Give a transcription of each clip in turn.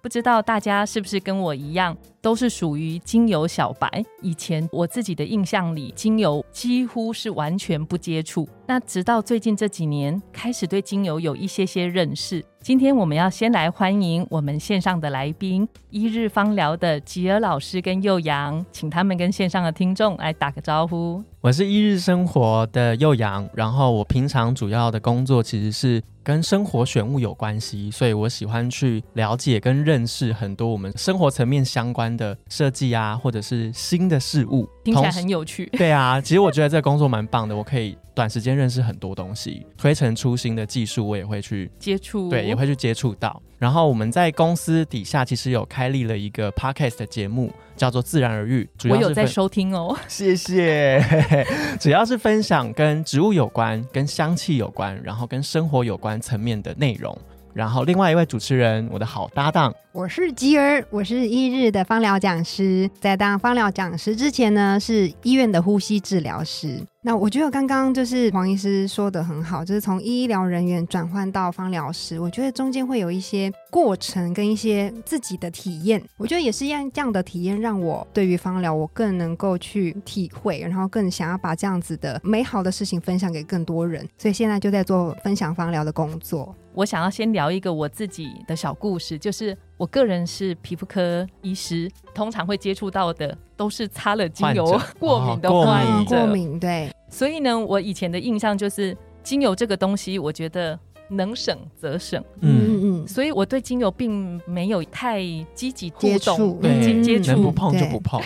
不知道大家是不是跟我一样，都是属于精油小白？以前我自己的印象里，精油几乎是完全不接触。那直到最近这几年，开始对精油有一些些认识。今天我们要先来欢迎我们线上的来宾，一日芳疗的吉尔老师跟幼阳，请他们跟线上的听众来打个招呼。我是一日生活的幼阳，然后我平常主要的工作其实是跟生活选物有关系，所以我喜欢去了解跟认识很多我们生活层面相关的设计啊，或者是新的事物，听起来很有趣。对啊，其实我觉得这个工作蛮棒的，我可以。短时间认识很多东西，推陈出新的技术，我也会去接触，对，也会去接触到。然后我们在公司底下其实有开立了一个 podcast 的节目，叫做《自然而愈》，主要我有在收听哦，谢谢。主要是分享跟植物有关、跟香气有关，然后跟生活有关层面的内容。然后另外一位主持人，我的好搭档。我是吉儿，我是一日的芳疗讲师，在当芳疗讲师之前呢，是医院的呼吸治疗师。那我觉得刚刚就是黄医师说的很好，就是从医疗人员转换到方疗师，我觉得中间会有一些过程跟一些自己的体验。我觉得也是一样这样的体验，让我对于方疗我更能够去体会，然后更想要把这样子的美好的事情分享给更多人。所以现在就在做分享方疗的工作。我想要先聊一个我自己的小故事，就是我个人是皮肤科医师，通常会接触到的都是擦了精油过敏的患者。过敏对，所以呢，我以前的印象就是精油这个东西，我觉得能省则省。嗯。嗯，所以我对精油并没有太积极接触，对接触。不碰就不碰。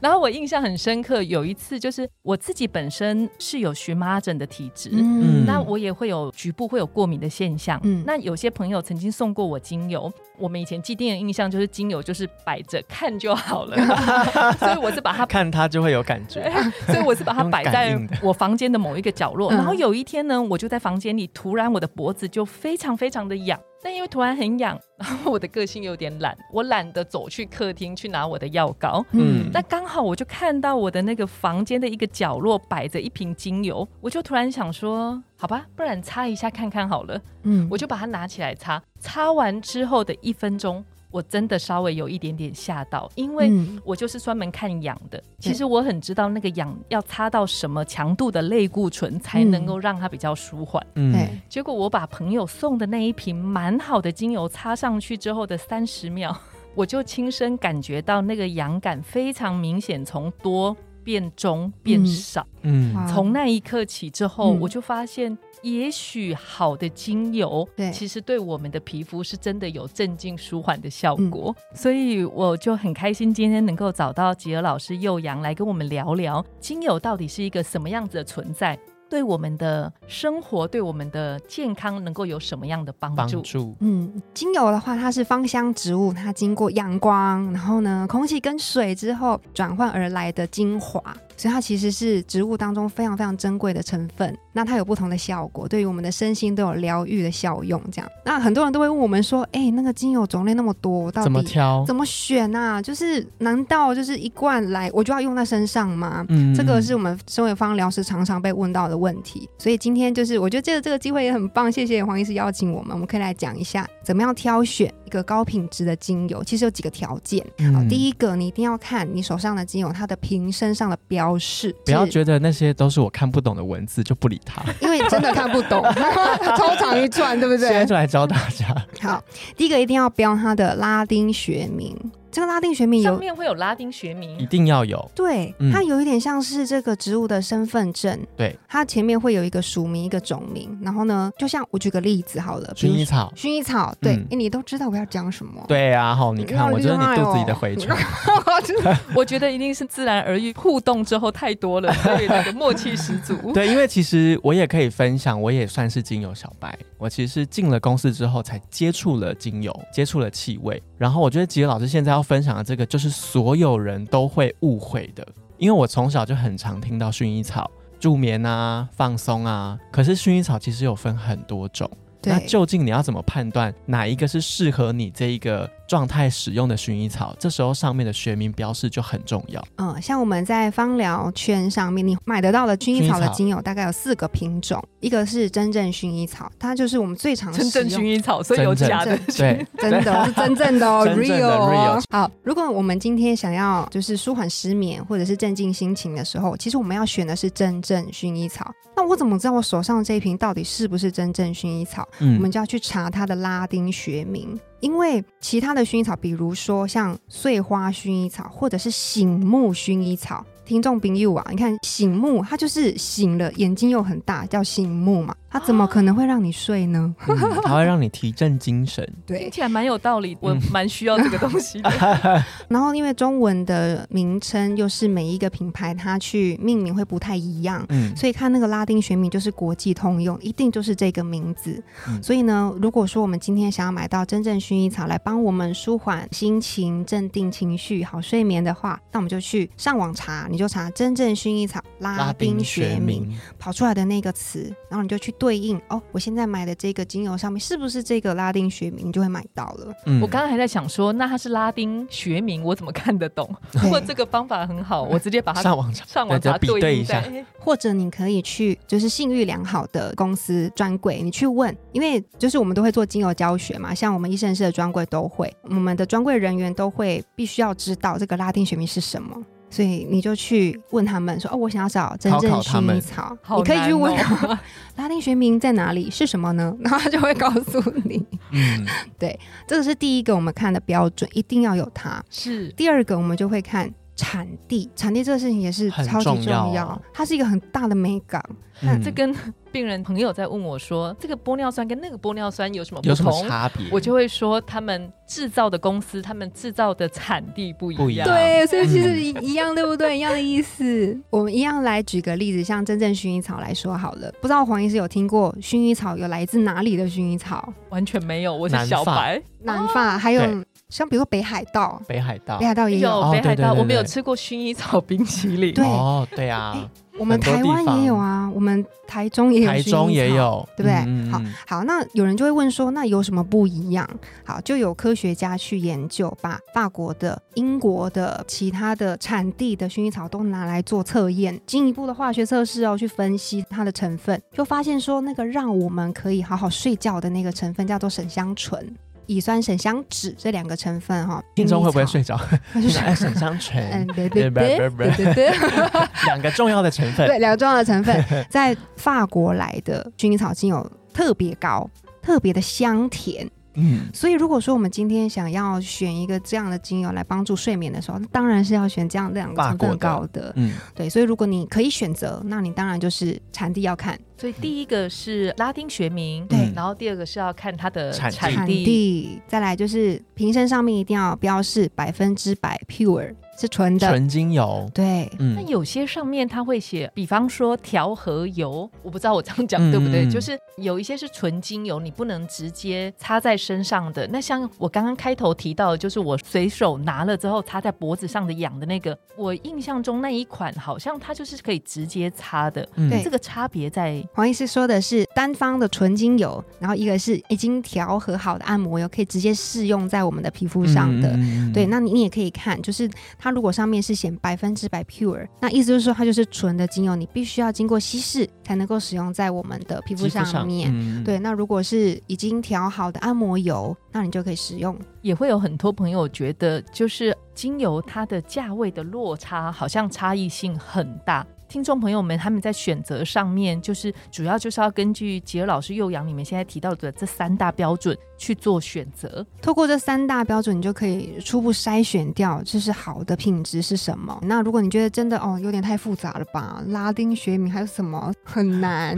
然后我印象很深刻，有一次就是我自己本身是有荨麻疹的体质，嗯，那我也会有局部会有过敏的现象，嗯，那有些朋友曾经送过我精油，我们以前既定的印象就是精油就是摆着看就好了，所以我是把它看它就会有感觉，所以我是把它摆在我房间的某一个角落，然后有一天呢，我就在房间里，突然我的脖子就非常非常的痒。但因为突然很痒，然后我的个性有点懒，我懒得走去客厅去拿我的药膏。嗯，那刚好我就看到我的那个房间的一个角落摆着一瓶精油，我就突然想说，好吧，不然擦一下看看好了。嗯，我就把它拿起来擦，擦完之后的一分钟。我真的稍微有一点点吓到，因为我就是专门看痒的。其实我很知道那个痒要擦到什么强度的类固醇才能够让它比较舒缓。嗯，结果我把朋友送的那一瓶蛮好的精油擦上去之后的三十秒，我就亲身感觉到那个痒感非常明显，从多。变中变少，嗯，从那一刻起之后，我就发现，也许好的精油，对，其实对我们的皮肤是真的有镇静舒缓的效果，所以我就很开心今天能够找到吉尔老师幼阳来跟我们聊聊精油到底是一个什么样子的存在。对我们的生活，对我们的健康，能够有什么样的帮助？嗯，精油的话，它是芳香植物，它经过阳光，然后呢，空气跟水之后转换而来的精华。所以它其实是植物当中非常非常珍贵的成分，那它有不同的效果，对于我们的身心都有疗愈的效用。这样，那很多人都会问我们说：“哎，那个精油种类那么多，到底怎么挑？怎么选啊？就是难道就是一罐来我就要用在身上吗？”嗯，这个是我们身为芳疗师常常被问到的问题。所以今天就是我觉得这个这个机会也很棒，谢谢黄医师邀请我们，我们可以来讲一下怎么样挑选一个高品质的精油。其实有几个条件，好，第一个你一定要看你手上的精油它的瓶身上的标。示，不要觉得那些都是我看不懂的文字就不理它，因为真的看不懂，超长一串，对不对？现在就来教大家。好，第一个一定要标它的拉丁学名。这个拉丁学名有上面会有拉丁学名，一定要有。对，嗯它有一点像是这个植物的身份证，对，它前面会有一个属名一个种名，然后呢，就像我举个例子好了，比如薰衣草。薰衣草，对，嗯哎、你都知道我要讲什么，对啊，吼，你看，我觉得你肚子里哦的蛔虫，我觉得一定是自然而然互动之后太多了，所以那个默契十足。对，因为其实我也可以分享，我也算是精油小白。我其实是进了公司之后才接触了精油，接触了气味。然后我觉得吉野老师现在要分享的这个，就是所有人都会误会的，因为我从小就很常听到薰衣草助眠啊、放松啊，可是薰衣草其实有分很多种。那，究竟你要怎么判断哪一个是适合你这一个状态使用的薰衣草？这时候上面的学名标示就很重要。嗯，像我们在芳疗圈上面，你买得到的薰衣草的精油大概有四个品种，一个是真正薰衣草，它就是我们最常真正薰衣草，所以有真正 假 的。对，真的是真正的，real 哦 real。好，如果我们今天想要就是舒缓失眠或者是镇静心情的时候，其实我们要选的是真正薰衣草。那我怎么知道我手上这一瓶到底是不是真正薰衣草？我们就要去查它的拉丁学名，因为其他的薰衣草，比如说像碎花薰衣草或者是醒目薰衣草。听众朋友啊，你看醒目，它就是醒了，眼睛又很大，叫醒目嘛，它怎么可能会让你睡呢？嗯它会让你提振精神。对听起来蛮有道理，我嗯蛮需要这个东西的。然后因为中文的名称又是每一个品牌它去命名会不太一样，嗯，所以看那个拉丁学名就是国际通用，一定就是这个名字。嗯所以呢，如果说我们今天想要买到真正薰衣草来帮我们舒缓心情、镇定情绪、好睡眠的话，那我们就去上网查，你就查真正薰衣草拉丁学名，跑出来的那个词，然后你就去对应哦，我现在买的这个精油上面是不是这个拉丁学名，你就会买到了。嗯我刚刚还在想说，那它是拉丁学名，我怎么看得懂？对不过这个方法很好，我直接把它上网，上网查对就比对一下。或者你可以去就是信誉良好的公司专柜，你去问，因为就是我们都会做精油教学嘛，像我们医生室的专柜都会，我们的专柜人员都会必须要知道这个拉丁学名是什么。所以你就去问他们说哦，我想要找真正薰衣草，好你可以去问 拉丁学名在哪里？是什么呢？然后他就会告诉你。嗯，对这个是第一个我们看的标准，一定要有它。是。第二个我们就会看产地，产地这个事情也是超级重重要。它是一个很大的美感。那嗯这跟病人朋友在问我说，这个玻尿酸跟那个玻尿酸有什么不有什么同？差别？我就会说，他们制造的公司，他们制造的产地不一样。不一样对，所以其实嗯一一样，对不对？一样的意思。我们一样来举个例子，像真正薰衣草来说好了，不知道黄医师有听过薰衣草有来自哪里的薰衣草？完全没有，我是小白。南法，还有像比如说北海道，北海道北海道也有。哦北海道，对对对我们有吃过薰衣草冰淇淋。对哦，对啊，我们台湾也有啊，我们台中也有，台中也。有，对不对？嗯好，好，那有人就会问说，那有什么不一样？好，就有科学家去研究，把法国的、英国的、其他的产地的薰衣草都拿来做测验，进一步的化学测试哦，去分析它的成分，就发现说，那个让我们可以好好睡觉的那个成分叫做沈香醇。乙酸沈香酯这两个成分哈，听众会不会？睡着？那就是哎，沈香醇嗯，对对对对对。两个重要的成分，对，两个重要的成分，在法国来的薰衣草精油特别高，特别的香甜。嗯，所以如果说我们今天想要选一个这样的精油来帮助睡眠的时候，那当然是要选这样两个成分法国的。高的。嗯，对，所以如果你可以选择，那你当然就是产地要看。所以第一个是拉丁学名，对然后第二个是要看它的产地。产产地。地，再来就是瓶身上面一定要标示百分之百 pure 是纯的。纯精油，对，那嗯，有些上面它会写，比方说调和油，我不知道我这样讲嗯对不对？嗯就是有一些是纯精油，你不能直接擦在身上的。那像我刚刚开头提到的，就是我随手拿了之后擦在脖子上的痒的那个，我印象中那一款好像它就是可以直接擦的。嗯对这个差别在黄医师说的是单方的纯精油，然后一个是已经调和好的按摩油，可以直接适用在我们的皮肤上的。对，那你你也可以看，就是它如果上面是写百分之百 pure，那意思就是说它就是纯的精油，你必须要经过稀释才能够使用在我们的皮肤上面。嗯对，那如果是已经调好的按摩油，那你就可以使用。也会有很多朋友觉得，就是精油它的价位的落差好像差异性很大。听众朋友们他们在选择上面，就是主要就是要根据吉尔老师幼阳里面现在提到的这三大标准去做选择。透过这三大标准，你就可以初步筛选掉这是好的品质是什么。那如果你觉得真的哦有点太复杂了吧，拉丁学名还有什么很难，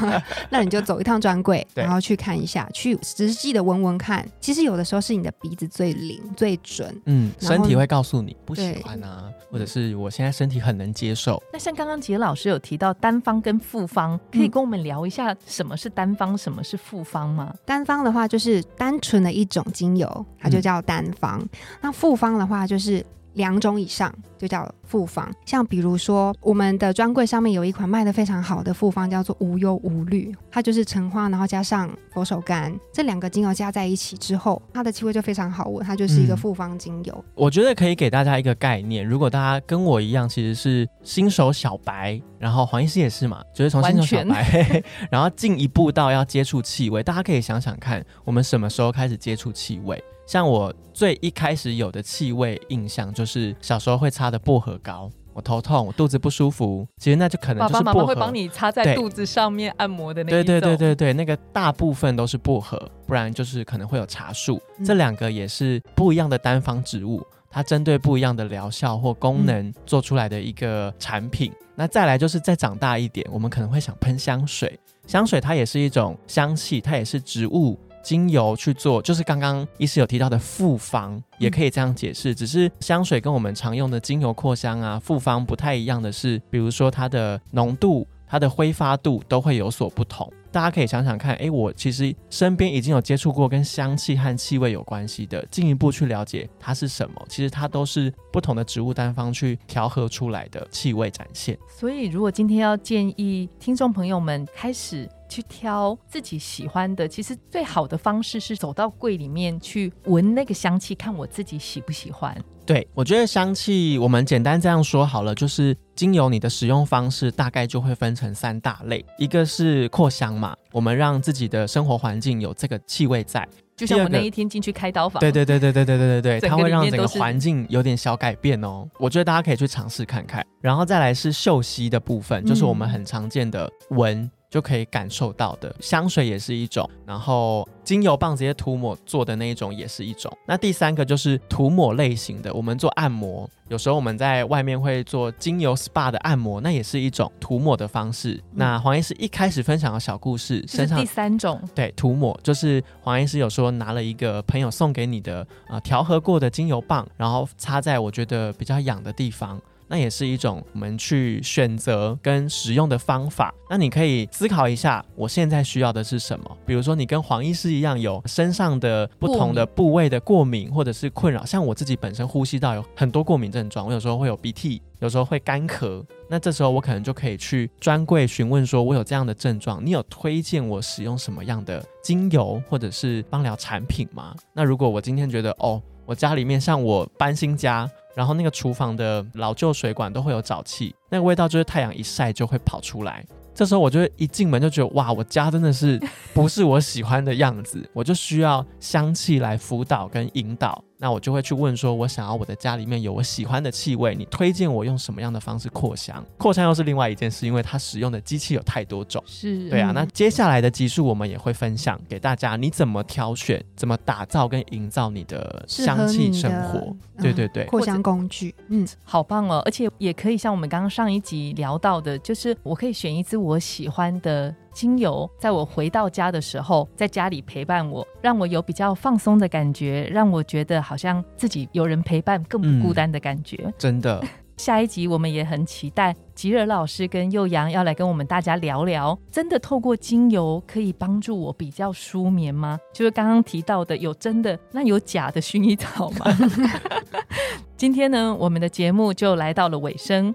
那你就走一趟专柜，然后去看一下，去实际的闻闻看。其实有的时候是你的鼻子最灵最准，嗯，身体会告诉你不喜欢啊，或者是我现在身体很能接受。那像刚刚杰老师有提到单方跟复方，可以跟我们聊一下什么是单方，什么是复方吗？单方的话就是单纯的一种精油，它就叫单方。那复方的话就是。两种以上就叫复方，像比如说我们的专柜上面有一款卖的非常好的复方，叫做无忧无虑，它就是橙花，然后加上佛手柑这两个精油加在一起之后，它的气味就非常好闻，它就是一个复方精油。我觉得可以给大家一个概念，如果大家跟我一样其实是新手小白，然后黄医师也是嘛，就是从新手小白，然后进一步到要接触气味，大家可以想想看，我们什么时候开始接触气味？像我最一开始有的气味印象，就是小时候会擦的薄荷膏。我头痛，我肚子不舒服，其实那就可能就是薄荷。爸爸会帮你擦在肚子上面按摩的那对对对对对，那个大部分都是薄荷，不然就是可能会有茶树。这两个也是不一样的单方植物，它针对不一样的疗效或功能做出来的一个产品。那再来就是再长大一点，我们可能会想喷香水，香水它也是一种香气，它也是植物。精油去做，就是刚刚医师有提到的复方，也可以这样解释。只是香水跟我们常用的精油扩香啊、复方不太一样的是，比如说它的浓度、它的挥发度都会有所不同。大家可以想想看，哎，我其实身边已经有接触过跟香气和气味有关系的，进一步去了解它是什么，其实它都是不同的植物单方去调和出来的气味展现。所以，如果今天要建议听众朋友们开始。去挑自己喜欢的，其实最好的方式是走到柜里面去闻那个香气，看我自己喜不喜欢。对，我觉得香气，我们简单这样说好了，就是精油你的使用方式大概就会分成三大类，一个是扩香嘛，我们让自己的生活环境有这个气味在，就像我那一天进去开刀房，对对对对对对对对对，它会让整个环境有点小改变哦。我觉得大家可以去尝试看看，然后再来是嗅息的部分，就是我们很常见的闻。就可以感受到的香水也是一种，然后精油棒直接涂抹做的那一种也是一种。那第三个就是涂抹类型的，我们做按摩，有时候我们在外面会做精油 SPA 的按摩，那也是一种涂抹的方式。那黄医师一开始分享的小故事，身上第三种，对，涂抹就是黄医师有说拿了一个朋友送给你的啊调和过的精油棒，然后擦在我觉得比较痒的地方。那也是一种我们去选择跟使用的方法。那你可以思考一下，我现在需要的是什么？比如说，你跟黄医师一样有身上的不同的部位的过敏或者是困扰，像我自己本身呼吸道有很多过敏症状，我有时候会有鼻涕，有时候会干咳。那这时候我可能就可以去专柜询问，说我有这样的症状，你有推荐我使用什么样的精油或者是芳疗产品吗？那如果我今天觉得，哦，我家里面像我搬新家。然后那个厨房的老旧水管都会有沼气，那个味道就是太阳一晒就会跑出来。这时候我就一进门就觉得哇，我家真的是不是我喜欢的样子，我就需要香气来辅导跟引导。那我就会去问说，我想要我的家里面有我喜欢的气味，你推荐我用什么样的方式扩香？扩香又是另外一件事，因为它使用的机器有太多种。是，对啊。那接下来的集数我们也会分享给大家，你怎么挑选，怎么打造跟营造你的香气生活？对对对，扩香工具，嗯，好棒哦！而且也可以像我们刚刚上一集聊到的，就是我可以选一支我喜欢的。精油在我回到家的时候，在家里陪伴我，让我有比较放松的感觉，让我觉得好像自己有人陪伴，更不孤单的感觉。真的，下一集我们也很期待吉尔老师跟幼阳要来跟我们大家聊聊，真的透过精油可以帮助我比较舒眠吗？就是刚刚提到的，有真的，那有假的薰衣草吗？今天呢，我们的节目就来到了尾声。